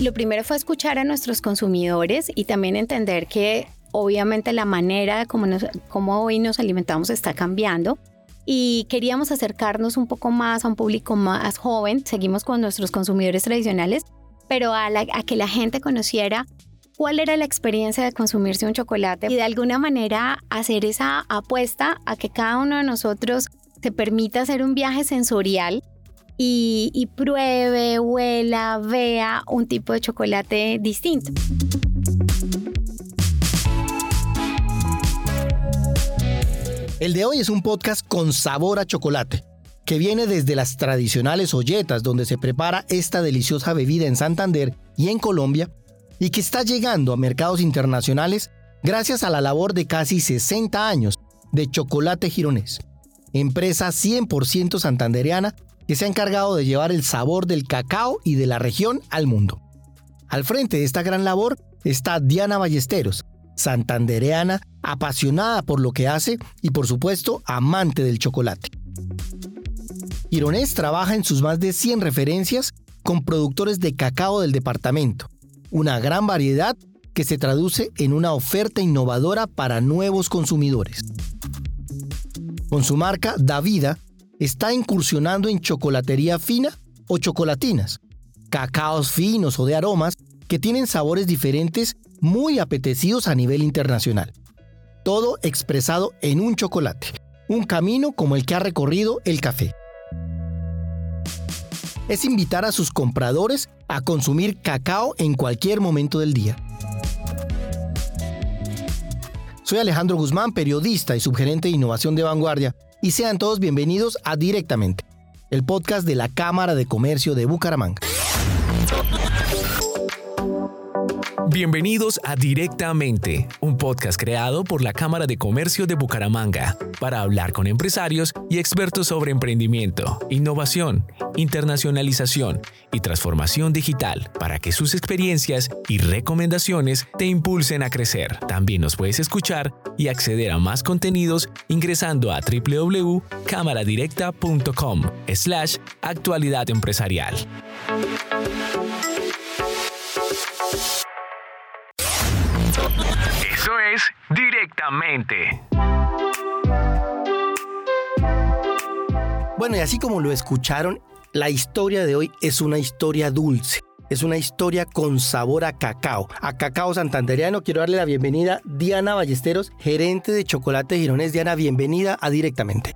Lo primero fue escuchar a nuestros consumidores y también entender que obviamente la manera de cómo, cómo hoy nos alimentamos está cambiando y queríamos acercarnos un poco más a un público más joven. Seguimos con nuestros consumidores tradicionales, pero a, a que la gente conociera cuál era la experiencia de consumirse un chocolate y de alguna manera hacer esa apuesta a que cada uno de nosotros se permita hacer un viaje sensorial y, pruebe, huela, vea un tipo de chocolate distinto. El de hoy es un podcast con sabor a chocolate, que viene desde las tradicionales olletas donde se prepara esta deliciosa bebida en Santander y en Colombia, y que está llegando a mercados internacionales gracias a la labor de casi 60 años de Chocolate Gironés, empresa 100% santandereana que se ha encargado de llevar el sabor del cacao y de la región al mundo. Al frente de esta gran labor está Diana Ballesteros, santandereana, apasionada por lo que hace y por supuesto amante del chocolate. Gironés trabaja en sus más de 100 referencias con productores de cacao del departamento, una gran variedad que se traduce en una oferta innovadora para nuevos consumidores. Con su marca Davida, está incursionando en chocolatería fina o chocolatinas, cacaos finos o de aromas que tienen sabores diferentes muy apetecidos a nivel internacional. Todo expresado en un chocolate, un camino como el que ha recorrido el café es invitar a sus compradores a consumir cacao en cualquier momento del día. Soy Alejandro Guzmán, periodista y subgerente de innovación de vanguardia, y sean todos bienvenidos a Directamente, el podcast de la Cámara de Comercio de Bucaramanga. Bienvenidos a Directamente, un podcast creado por la Cámara de Comercio de Bucaramanga para hablar con empresarios y expertos sobre emprendimiento, innovación, internacionalización y transformación digital para que sus experiencias y recomendaciones te impulsen a crecer. También nos puedes escuchar y acceder a más contenidos ingresando a www.cámaradirecta.com slash actualidad empresarial. Eso es directamente. Bueno, y así como lo escucharon, la historia de hoy es una historia dulce. Es una historia con sabor a cacao, a cacao santandereano. Quiero darle la bienvenida Diana Ballesteros, gerente de Chocolate Girones. Diana, bienvenida a Directamente.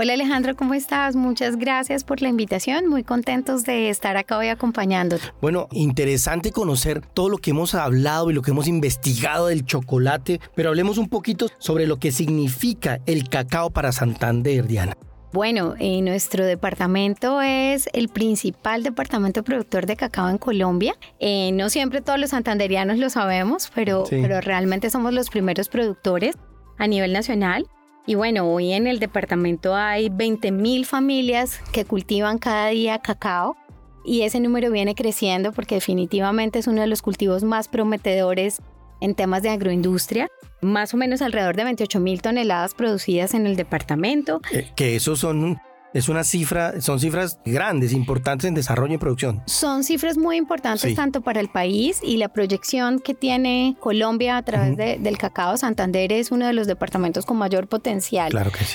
Hola Alejandro, ¿cómo estás? Muchas gracias por la invitación. Muy contentos de estar acá hoy acompañándote. Bueno, interesante conocer todo lo que hemos hablado y lo que hemos investigado del chocolate, pero hablemos un poquito sobre lo que significa el cacao para Santander, Diana. Bueno, eh, nuestro departamento es el principal departamento productor de cacao en Colombia. Eh, no siempre todos los santanderianos lo sabemos, pero, pero realmente somos los primeros productores a nivel nacional. Y bueno, hoy en el departamento hay 20.000 familias que cultivan cada día cacao y ese número viene creciendo porque definitivamente es uno de los cultivos más prometedores en temas de agroindustria. Más o menos alrededor de 28.000 toneladas producidas en el departamento. Eh, que esos son es una cifra, son cifras grandes, importantes en desarrollo y producción. Son cifras muy importantes tanto para el país y la proyección que tiene Colombia a través del cacao. Santander es uno de los departamentos con mayor potencial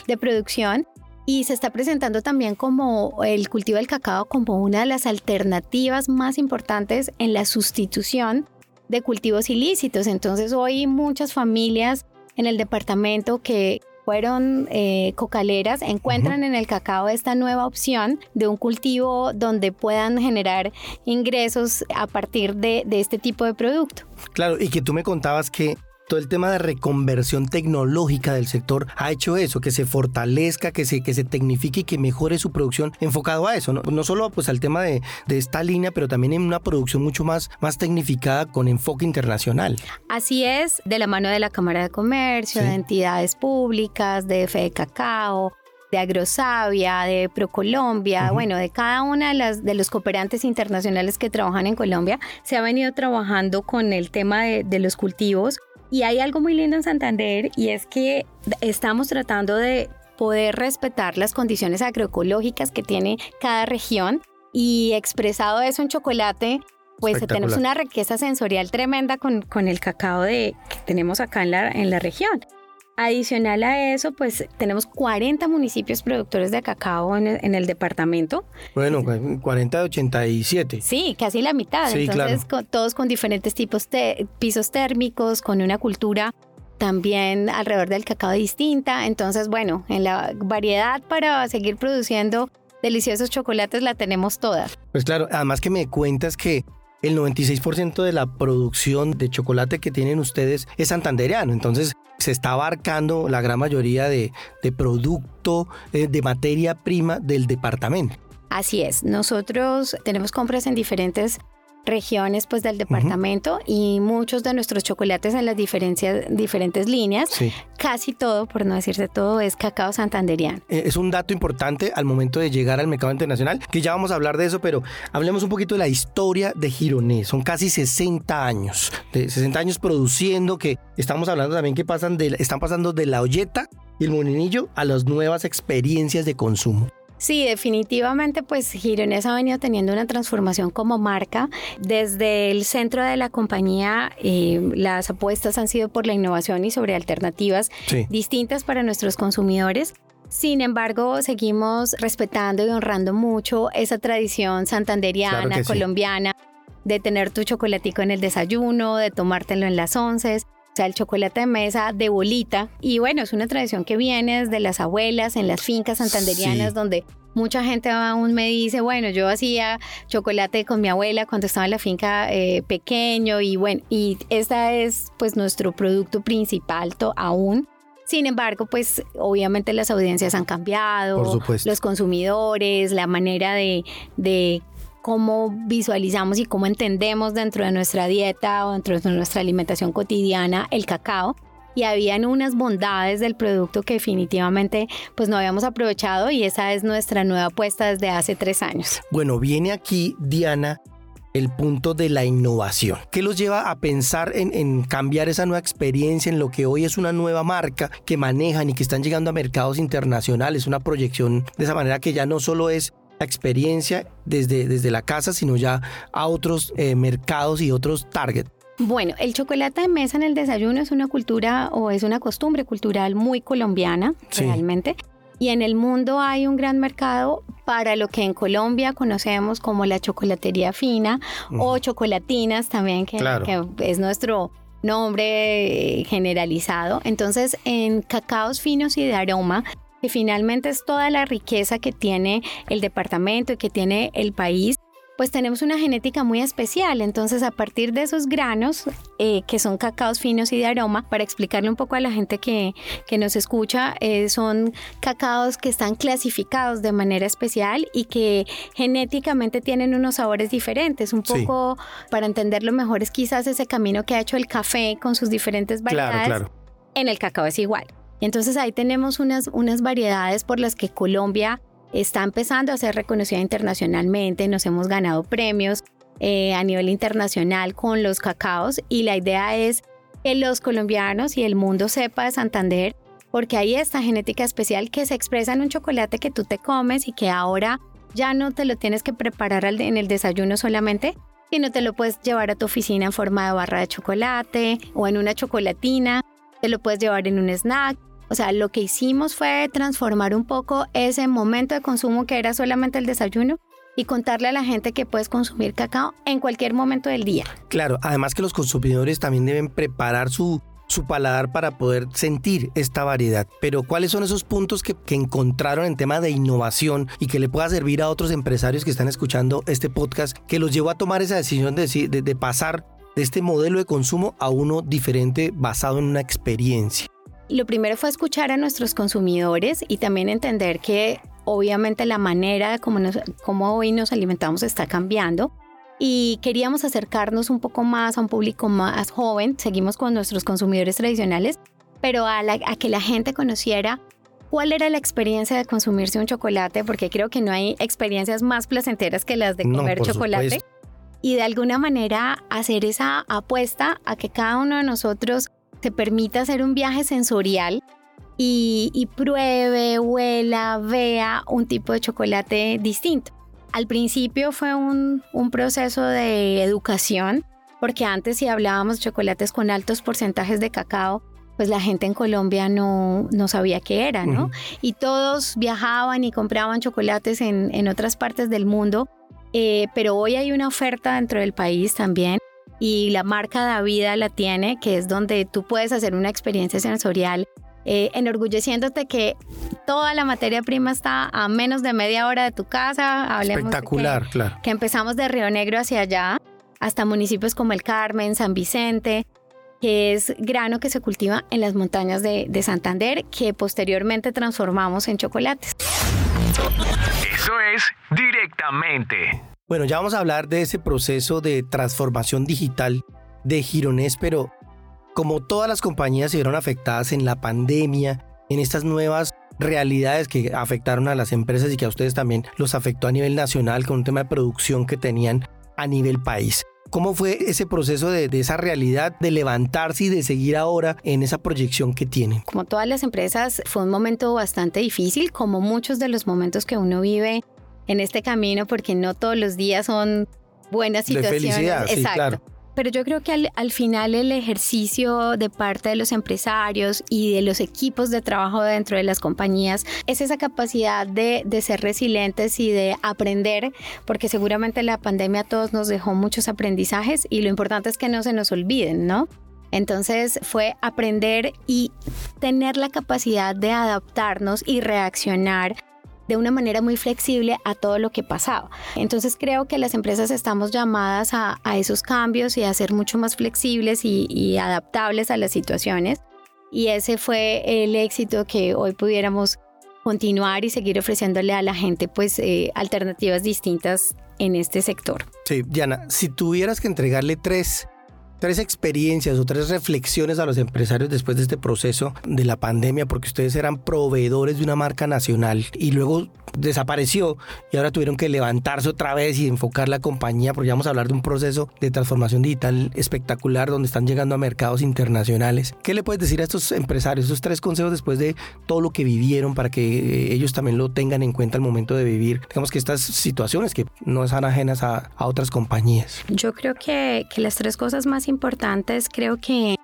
de producción y se está presentando también como el cultivo del cacao como una de las alternativas más importantes en la sustitución de cultivos ilícitos. Entonces hoy muchas familias en el departamento que fueron eh, cocaleras, encuentran en el cacao esta nueva opción de un cultivo donde puedan generar ingresos a partir de, de este tipo de producto. Claro, y que tú me contabas que todo el tema de reconversión tecnológica del sector ha hecho eso, que se fortalezca, que se, que se tecnifique y que mejore su producción enfocado a eso, no, no solo pues al tema de, de, esta línea, pero también en una producción mucho más, más tecnificada con enfoque internacional. Así es, de la mano de la Cámara de Comercio, de entidades públicas, de Fe de Cacao, de Agrosavia, de Procolombia, bueno, de cada una de, las, de los cooperantes internacionales que trabajan en Colombia, se ha venido trabajando con el tema de, de los cultivos y hay algo muy lindo en Santander y es que estamos tratando de poder respetar las condiciones agroecológicas que tiene cada región y expresado eso en chocolate pues tenemos una riqueza sensorial tremenda con, con el cacao de, que tenemos acá en la, en la región. Adicional a eso, pues tenemos 40 municipios productores de cacao en el, departamento. Bueno, 40 de 87. Sí, casi la mitad. Entonces, todos con diferentes tipos de pisos térmicos, con una cultura también alrededor del cacao distinta. Entonces, bueno, en la variedad para seguir produciendo deliciosos chocolates la tenemos toda. Pues claro, además que me cuentas que el 96% de la producción de chocolate que tienen ustedes es santandereano. Entonces, se está abarcando la gran mayoría de, producto, eh, de materia prima del departamento. Así es, nosotros tenemos compras en diferentes regiones pues del departamento y muchos de nuestros chocolates en las diferentes líneas, casi todo, por no decirse todo, es cacao santanderiano. Eh, es un dato importante al momento de llegar al mercado internacional, que ya vamos a hablar de eso, pero hablemos un poquito de la historia de Gironés. Son casi 60 años, de 60 años produciendo, que estamos hablando también que pasan de, están pasando de la olleta y el molinillo a las nuevas experiencias de consumo. Sí, definitivamente, pues Gironés ha venido teniendo una transformación como marca. Desde el centro de la compañía, eh, las apuestas han sido por la innovación y sobre alternativas distintas para nuestros consumidores. Sin embargo, seguimos respetando y honrando mucho esa tradición santanderiana, colombiana, de tener tu chocolatico en el desayuno, de tomártelo en las once. O sea, el chocolate de mesa de bolita. Y bueno, es una tradición que viene desde las abuelas en las fincas santanderianas donde mucha gente aún me dice, bueno, yo hacía chocolate con mi abuela cuando estaba en la finca eh, pequeño y bueno, y esta es pues nuestro producto principal aún. Sin embargo, pues obviamente las audiencias han cambiado, los consumidores, la manera de, de cómo visualizamos y cómo entendemos dentro de nuestra dieta o dentro de nuestra alimentación cotidiana el cacao y habían unas bondades del producto que definitivamente pues no habíamos aprovechado y esa es nuestra nueva apuesta desde hace tres años. Bueno, viene aquí Diana el punto de la innovación. ¿Qué los lleva a pensar en, en, cambiar esa nueva experiencia en lo que hoy es una nueva marca que manejan y que están llegando a mercados internacionales? Una proyección de esa manera que ya no solo es experiencia desde, desde la casa, sino ya a otros eh, mercados y otros targets? Bueno, el chocolate de mesa en el desayuno es una cultura o es una costumbre cultural muy colombiana, realmente. Y en el mundo hay un gran mercado para lo que en Colombia conocemos como la chocolatería fina o chocolatinas también, que, que es nuestro nombre eh, generalizado. Entonces, en cacaos finos y de aroma que finalmente es toda la riqueza que tiene el departamento y que tiene el país, pues tenemos una genética muy especial. Entonces, a partir de esos granos, eh, que son cacaos finos y de aroma, para explicarle un poco a la gente que, que nos escucha, eh, son cacaos que están clasificados de manera especial y que genéticamente tienen unos sabores diferentes. Un poco, para entenderlo mejor, es quizás ese camino que ha hecho el café con sus diferentes variedades. Claro, claro. En el cacao es igual. Entonces ahí tenemos unas, unas variedades por las que Colombia está empezando a ser reconocida internacionalmente, nos hemos ganado premios eh, a nivel internacional con los cacaos y la idea es que los colombianos y el mundo sepa de Santander porque hay esta genética especial que se expresa en un chocolate que tú te comes y que ahora ya no te lo tienes que preparar en el desayuno solamente, sino te lo puedes llevar a tu oficina en forma de barra de chocolate o en una chocolatina, te lo puedes llevar en un snack o sea, lo que hicimos fue transformar un poco ese momento de consumo que era solamente el desayuno y contarle a la gente que puedes consumir cacao en cualquier momento del día. Claro, además que los consumidores también deben preparar su, su paladar para poder sentir esta variedad. Pero ¿cuáles son esos puntos que, encontraron en tema de innovación y que le pueda servir a otros empresarios que están escuchando este podcast que los llevó a tomar esa decisión de, de, de pasar de este modelo de consumo a uno diferente basado en una experiencia? Lo primero fue escuchar a nuestros consumidores y también entender que obviamente la manera como, como hoy nos alimentamos está cambiando y queríamos acercarnos un poco más a un público más joven. Seguimos con nuestros consumidores tradicionales, pero a, que la gente conociera cuál era la experiencia de consumirse un chocolate, porque creo que no hay experiencias más placenteras que las de comer chocolate. Y de alguna manera hacer esa apuesta a que cada uno de nosotros te permite hacer un viaje sensorial y, pruebe, huela, vea un tipo de chocolate distinto. al principio fue un, un proceso de educación, porque antes si hablábamos de chocolates con altos porcentajes de cacao, pues la gente en Colombia no, no sabía qué era, ¿no? Y todos viajaban y compraban chocolates en, en otras partes del mundo, eh, pero hoy hay una oferta dentro del país también y la marca Davida la tiene, que es donde tú puedes hacer una experiencia sensorial eh, enorgulleciéndote que toda la materia prima está a menos de media hora de tu casa. Espectacular, claro. Que empezamos de Río Negro hacia allá, hasta municipios como el Carmen, San Vicente, que es grano que se cultiva en las montañas de, de Santander, que posteriormente transformamos en chocolates. Eso es directamente. Bueno, ya vamos a hablar de ese proceso de transformación digital de Gironés, pero como todas las compañías se vieron afectadas en la pandemia, en estas nuevas realidades que afectaron a las empresas y que a ustedes también los afectó a nivel nacional con un tema de producción que tenían a nivel país. ¿Cómo fue ese proceso de, esa realidad de levantarse y de seguir ahora en esa proyección que tienen? Como todas las empresas, fue un momento bastante difícil, como muchos de los momentos que uno vive en este camino, porque no todos los días son buenas situaciones. De felicidad, sí, claro. Pero yo creo que al, final el ejercicio de parte de los empresarios y de los equipos de trabajo dentro de las compañías es esa capacidad de, de ser resilientes y de aprender, porque seguramente la pandemia a todos nos dejó muchos aprendizajes y lo importante es que no se nos olviden, ¿no? Entonces fue aprender y tener la capacidad de adaptarnos y reaccionar de una manera muy flexible a todo lo que pasaba. Entonces creo que las empresas estamos llamadas a, esos cambios y a ser mucho más flexibles y, adaptables a las situaciones. Y ese fue el éxito que hoy pudiéramos continuar y seguir ofreciéndole a la gente pues eh, alternativas distintas en este sector. Sí, Diana, si tuvieras que entregarle tres tres experiencias o tres reflexiones a los empresarios después de este proceso de la pandemia, porque ustedes eran proveedores de una marca nacional y luego desapareció y ahora tuvieron que levantarse otra vez y enfocar la compañía, porque vamos a hablar de un proceso de transformación digital espectacular donde están llegando a mercados internacionales. ¿Qué le puedes decir a estos empresarios, esos tres consejos después de todo lo que vivieron para que ellos también lo tengan en cuenta al momento de vivir, digamos que estas situaciones que no están ajenas a, a otras compañías? Yo creo que, que las tres cosas más importantes creo que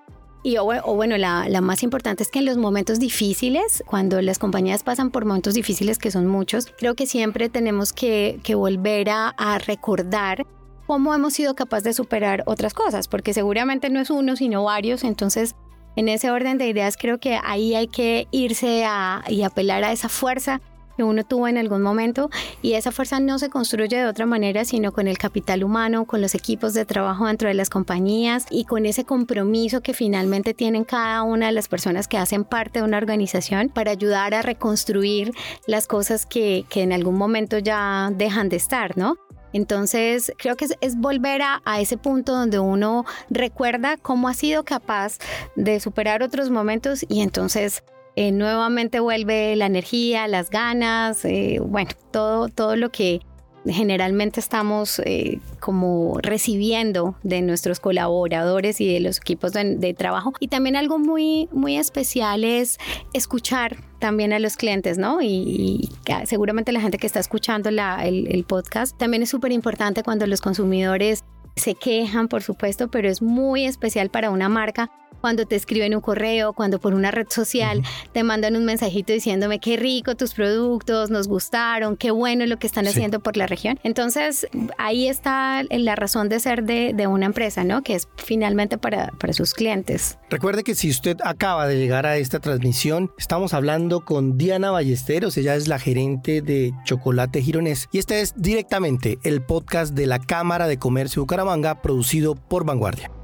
y o, bueno, la, la, más importante es que en los momentos difíciles, cuando las compañías pasan por momentos difíciles, que son muchos, creo que siempre tenemos que, que volver a, a, recordar cómo hemos sido capaces de superar otras cosas, porque seguramente no es uno, sino varios. Entonces, en ese orden de ideas, creo que ahí hay que irse a, y apelar a esa fuerza que uno tuvo en algún momento y esa fuerza no se construye de otra manera sino con el capital humano, con los equipos de trabajo dentro de las compañías y con ese compromiso que finalmente tienen cada una de las personas que hacen parte de una organización para ayudar a reconstruir las cosas que, que en algún momento ya dejan de estar, ¿no? Entonces, creo que es, volver a, a, ese punto donde uno recuerda cómo ha sido capaz de superar otros momentos y entonces eh, nuevamente vuelve la energía, las ganas, eh, bueno, todo, todo lo que generalmente estamos eh, como recibiendo de nuestros colaboradores y de los equipos de, trabajo. Y también algo muy, muy especial es escuchar también a los clientes, ¿no? Y, seguramente la gente que está escuchando el, el podcast también es súper importante cuando los consumidores se quejan, por supuesto, pero es muy especial para una marca cuando te escriben un correo, cuando por una red social te mandan un mensajito diciéndome qué rico tus productos, nos gustaron, qué bueno lo que están haciendo por la región. Entonces, ahí está la razón de ser de, de una empresa, ¿no? Que es finalmente para, para sus clientes. Recuerde que si usted acaba de llegar a esta transmisión, estamos hablando con Diana Ballesteros, ella es la gerente de Chocolate Gironés y este es directamente el podcast de la Cámara de Comercio Bucaramanga producido por Vanguardia.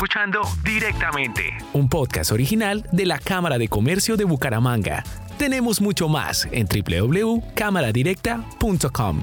Escuchando directamente un podcast original de la Cámara de Comercio de Bucaramanga. Tenemos mucho más en www.cámaradirecta.com.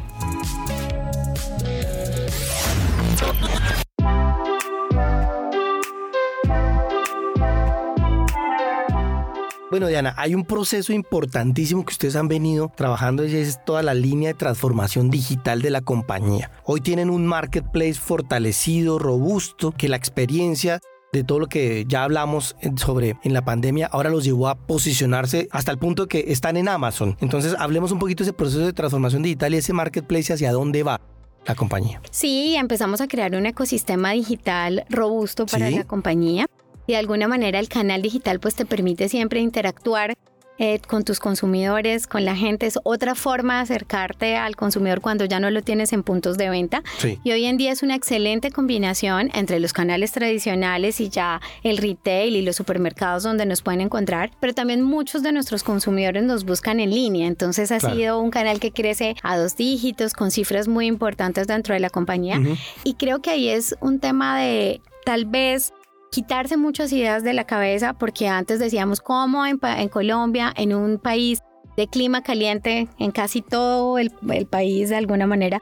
Bueno, Diana, hay un proceso importantísimo que ustedes han venido trabajando y es toda la línea de transformación digital de la compañía. Hoy tienen un marketplace fortalecido, robusto, que la experiencia de todo lo que ya hablamos sobre en la pandemia, ahora los llevó a posicionarse hasta el punto que están en Amazon. Entonces, hablemos un poquito de ese proceso de transformación digital y ese marketplace hacia dónde va la compañía. Sí, empezamos a crear un ecosistema digital robusto para la compañía y de alguna manera el canal digital pues te permite siempre interactuar eh, con tus consumidores, con la gente. Es otra forma de acercarte al consumidor cuando ya no lo tienes en puntos de venta. Y hoy en día es una excelente combinación entre los canales tradicionales y ya el retail y los supermercados donde nos pueden encontrar, pero también muchos de nuestros consumidores nos buscan en línea. Entonces ha sido un canal que crece a dos dígitos con cifras muy importantes dentro de la compañía. Y creo que ahí es un tema de tal vez quitarse muchas ideas de la cabeza porque antes decíamos cómo en, Colombia, en un país de clima caliente, en casi todo el, país de alguna manera,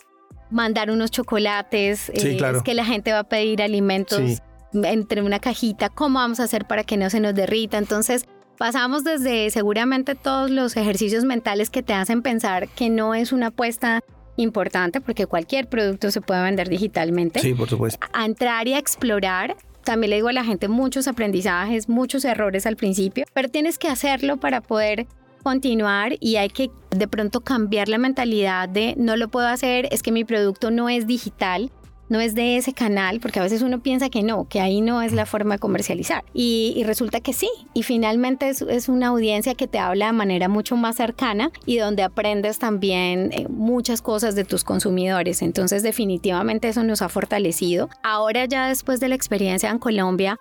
mandar unos chocolates, eh, es que la gente va a pedir alimentos entre una cajita, cómo vamos a hacer para que no se nos derrita. Entonces, pasamos desde seguramente todos los ejercicios mentales que te hacen pensar que no es una apuesta importante porque cualquier producto se puede vender digitalmente. Sí, por supuesto. A entrar y a explorar también le digo a la gente muchos aprendizajes, muchos errores al principio, pero tienes que hacerlo para poder continuar y hay que de pronto cambiar la mentalidad de no lo puedo hacer, es que mi producto no es digital, no es de ese canal, porque a veces uno piensa que no, que ahí no es la forma de comercializar. Y, resulta que sí. Y finalmente es, una audiencia que te habla de manera mucho más cercana y donde aprendes también eh, muchas cosas de tus consumidores. Entonces definitivamente eso nos ha fortalecido. Ahora ya después de la experiencia en Colombia,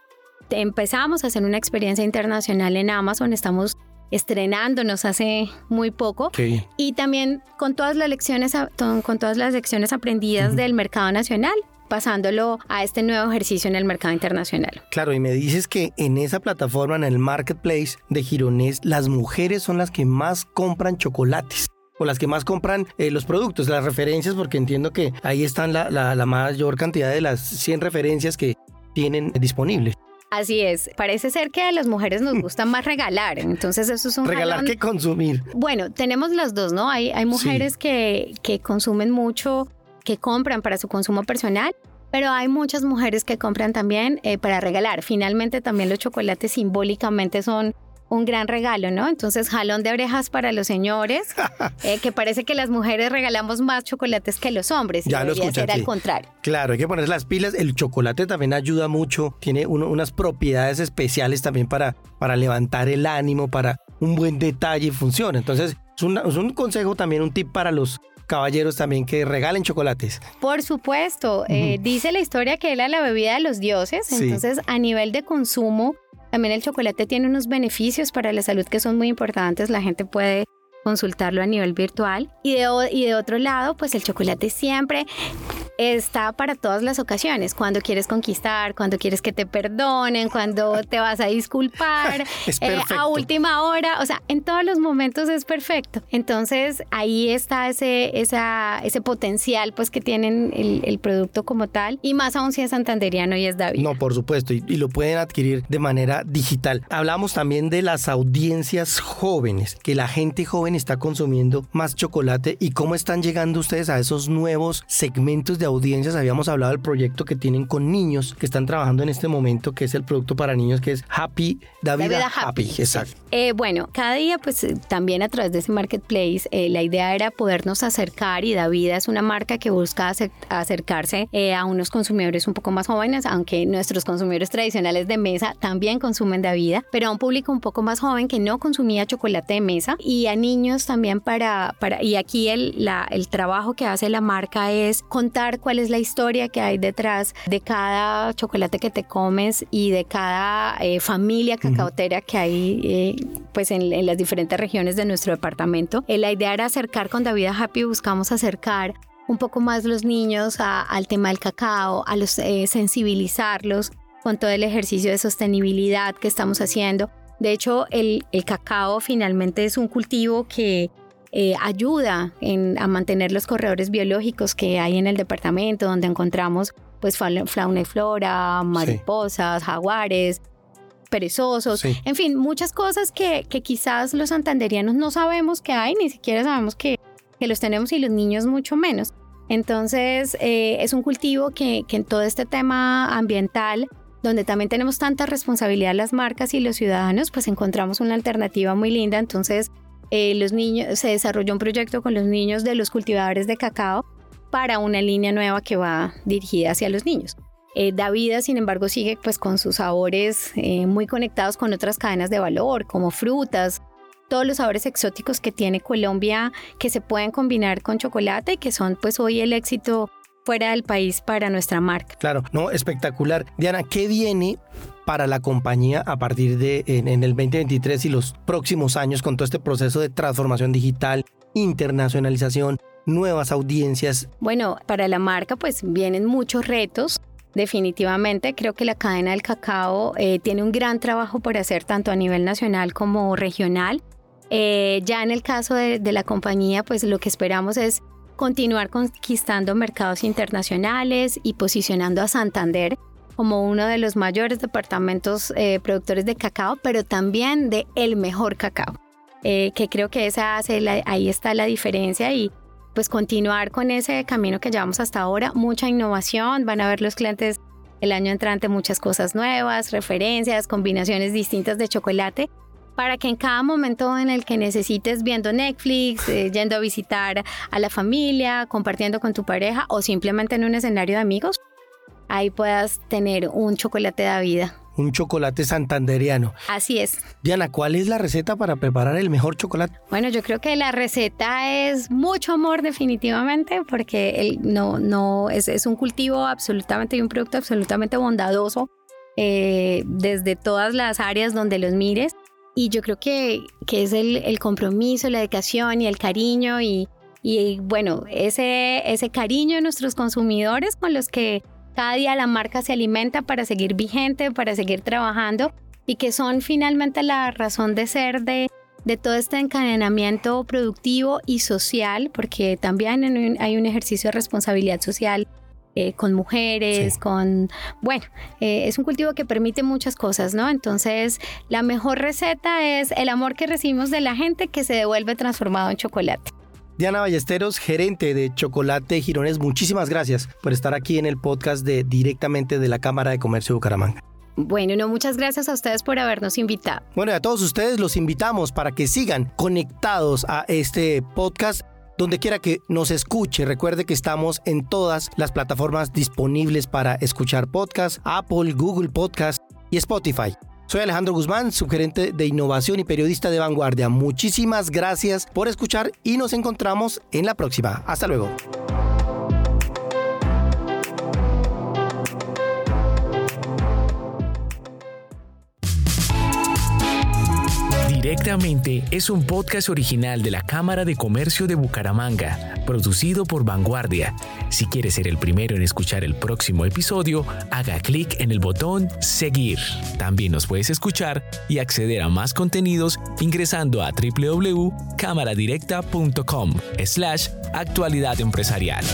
empezamos a hacer una experiencia internacional en Amazon. Estamos estrenándonos hace muy poco y también con todas las lecciones con todas las lecciones aprendidas del mercado nacional pasándolo a este nuevo ejercicio en el mercado internacional. Claro, y me dices que en esa plataforma, en el marketplace de Gironés, las mujeres son las que más compran chocolates o las que más compran eh, los productos, las referencias, porque entiendo que ahí están la, la mayor cantidad de las 100 referencias que tienen disponibles. Así es. Parece ser que a las mujeres nos gusta más regalar. Entonces eso es un Regalar que consumir. Bueno, tenemos las dos, ¿no? Hay, hay mujeres que, que consumen mucho, que compran para su consumo personal pero hay muchas mujeres que compran también eh, para regalar. Finalmente también los chocolates simbólicamente son un gran regalo, ¿no? Entonces, jalón de orejas para los señores, eh, que parece que las mujeres regalamos más chocolates que los hombres. Ya lo escuché. Ser al contrario. Claro, hay que poner las pilas. El chocolate también ayuda mucho, tiene unas propiedades especiales también para, para levantar el ánimo, para un buen detalle y funciona. Entonces, es, un consejo también, un tip para los caballeros también que regalen chocolates. Por supuesto, eh, dice la historia que era la bebida de los dioses, entonces a nivel de consumo también el chocolate tiene unos beneficios para la salud que son muy importantes. La gente puede consultarlo a nivel virtual. Y de, y de otro lado, pues el chocolate siempre está para todas las ocasiones, cuando quieres conquistar, cuando quieres que te perdonen, cuando te vas a disculpar, eh, a última hora, o sea, en todos los momentos es perfecto. Entonces ahí está ese, esa, ese potencial pues que tienen el, producto como tal y más aún si es santanderiano y es David. No, por supuesto, y, y lo pueden adquirir de manera digital. Hablamos también de las audiencias jóvenes, que la gente joven está consumiendo más chocolate y cómo están llegando ustedes a esos nuevos segmentos de audiencias habíamos hablado del proyecto que tienen con niños que están trabajando en este momento, que es el producto para niños que es Happy David Happy. Exacto. Eh, bueno, cada día pues eh, también a través de ese marketplace eh, la idea era podernos acercar y David es una marca que busca acercarse a unos consumidores un poco más jóvenes, aunque nuestros consumidores tradicionales de mesa también consumen David, pero a un público un poco más joven que no consumía chocolate de mesa y a niños también para, para y aquí el, la, el trabajo que hace la marca es contar cuál es la historia que hay detrás de cada chocolate que te comes y de cada eh, familia cacaotera que hay eh, pues en, las diferentes regiones de nuestro departamento. Eh, la idea era acercar con David Happy, buscamos acercar un poco más los niños al tema del cacao, a los sensibilizarlos con todo el ejercicio de sostenibilidad que estamos haciendo. De hecho, el, el cacao finalmente es un cultivo que eh, ayuda a mantener los corredores biológicos que hay en el departamento, donde encontramos pues fauna y flora, mariposas, jaguares, perezosos, en fin, muchas cosas que, quizás los santanderianos no sabemos que hay, ni siquiera sabemos que, los tenemos y los niños mucho menos. Entonces, eh, es un cultivo que, que, en todo este tema ambiental donde también tenemos tanta responsabilidad las marcas y los ciudadanos, pues encontramos una alternativa muy linda. Entonces, eh, los niños, se desarrolló un proyecto con los niños de los cultivadores de cacao para una línea nueva que va dirigida hacia los niños. Eh, Davida, sin embargo, sigue pues con sus sabores eh, muy conectados con otras cadenas de valor, como frutas, todos los sabores exóticos que tiene Colombia que se pueden combinar con chocolate y que son pues hoy el éxito fuera del país para nuestra marca. Claro, no, espectacular. Diana, ¿qué viene para la compañía a partir de en, el 2023 y los próximos años con todo este proceso de transformación digital, internacionalización, nuevas audiencias? Bueno, para la marca pues vienen muchos retos. Definitivamente creo que la cadena del cacao eh, tiene un gran trabajo por hacer tanto a nivel nacional como regional. Eh, ya en el caso de, de, la compañía, pues lo que esperamos es continuar conquistando mercados internacionales y posicionando a Santander como uno de los mayores departamentos eh, productores de cacao, pero también de el mejor cacao, eh, que creo que esa ahí está la diferencia y pues continuar con ese camino que llevamos hasta ahora, mucha innovación, van a ver los clientes el año entrante muchas cosas nuevas, referencias, combinaciones distintas de chocolate para que en cada momento en el que necesites viendo Netflix, eh, yendo a visitar a la familia, compartiendo con tu pareja o simplemente en un escenario de amigos, ahí puedas tener un chocolate de vida. Un chocolate santanderiano. Así es. Diana, ¿cuál es la receta para preparar el mejor chocolate? Bueno, yo creo que la receta es mucho amor definitivamente, porque el, no, no, es, es un cultivo absolutamente y un producto absolutamente bondadoso eh, desde todas las áreas donde los mires y yo creo que, que es el, compromiso, la dedicación y el cariño y, y bueno, ese, ese cariño de nuestros consumidores con los que cada día la marca se alimenta para seguir vigente, para seguir trabajando y que son finalmente la razón de ser de, de todo este encadenamiento productivo y social, porque también hay un ejercicio de responsabilidad social eh, con mujeres, con, bueno, eh, es un cultivo que permite muchas cosas, ¿no? Entonces, la mejor receta es el amor que recibimos de la gente que se devuelve transformado en chocolate. Diana Ballesteros, gerente de Chocolate Girones, muchísimas gracias por estar aquí en el podcast de directamente de la Cámara de Comercio de Bucaramanga. Bueno, no, muchas gracias a ustedes por habernos invitado. Bueno, y a todos ustedes los invitamos para que sigan conectados a este podcast donde quiera que nos escuche, recuerde que estamos en todas las plataformas disponibles para escuchar podcast, Apple, Google Podcast y Spotify. Soy Alejandro Guzmán, subgerente de innovación y periodista de vanguardia. Muchísimas gracias por escuchar y nos encontramos en la próxima. Hasta luego. Directamente es un podcast original de la Cámara de Comercio de Bucaramanga, producido por Vanguardia. Si quieres ser el primero en escuchar el próximo episodio, haga clic en el botón Seguir. También nos puedes escuchar y acceder a más contenidos ingresando a www.cámaradirecta.com slash actualidad empresarial.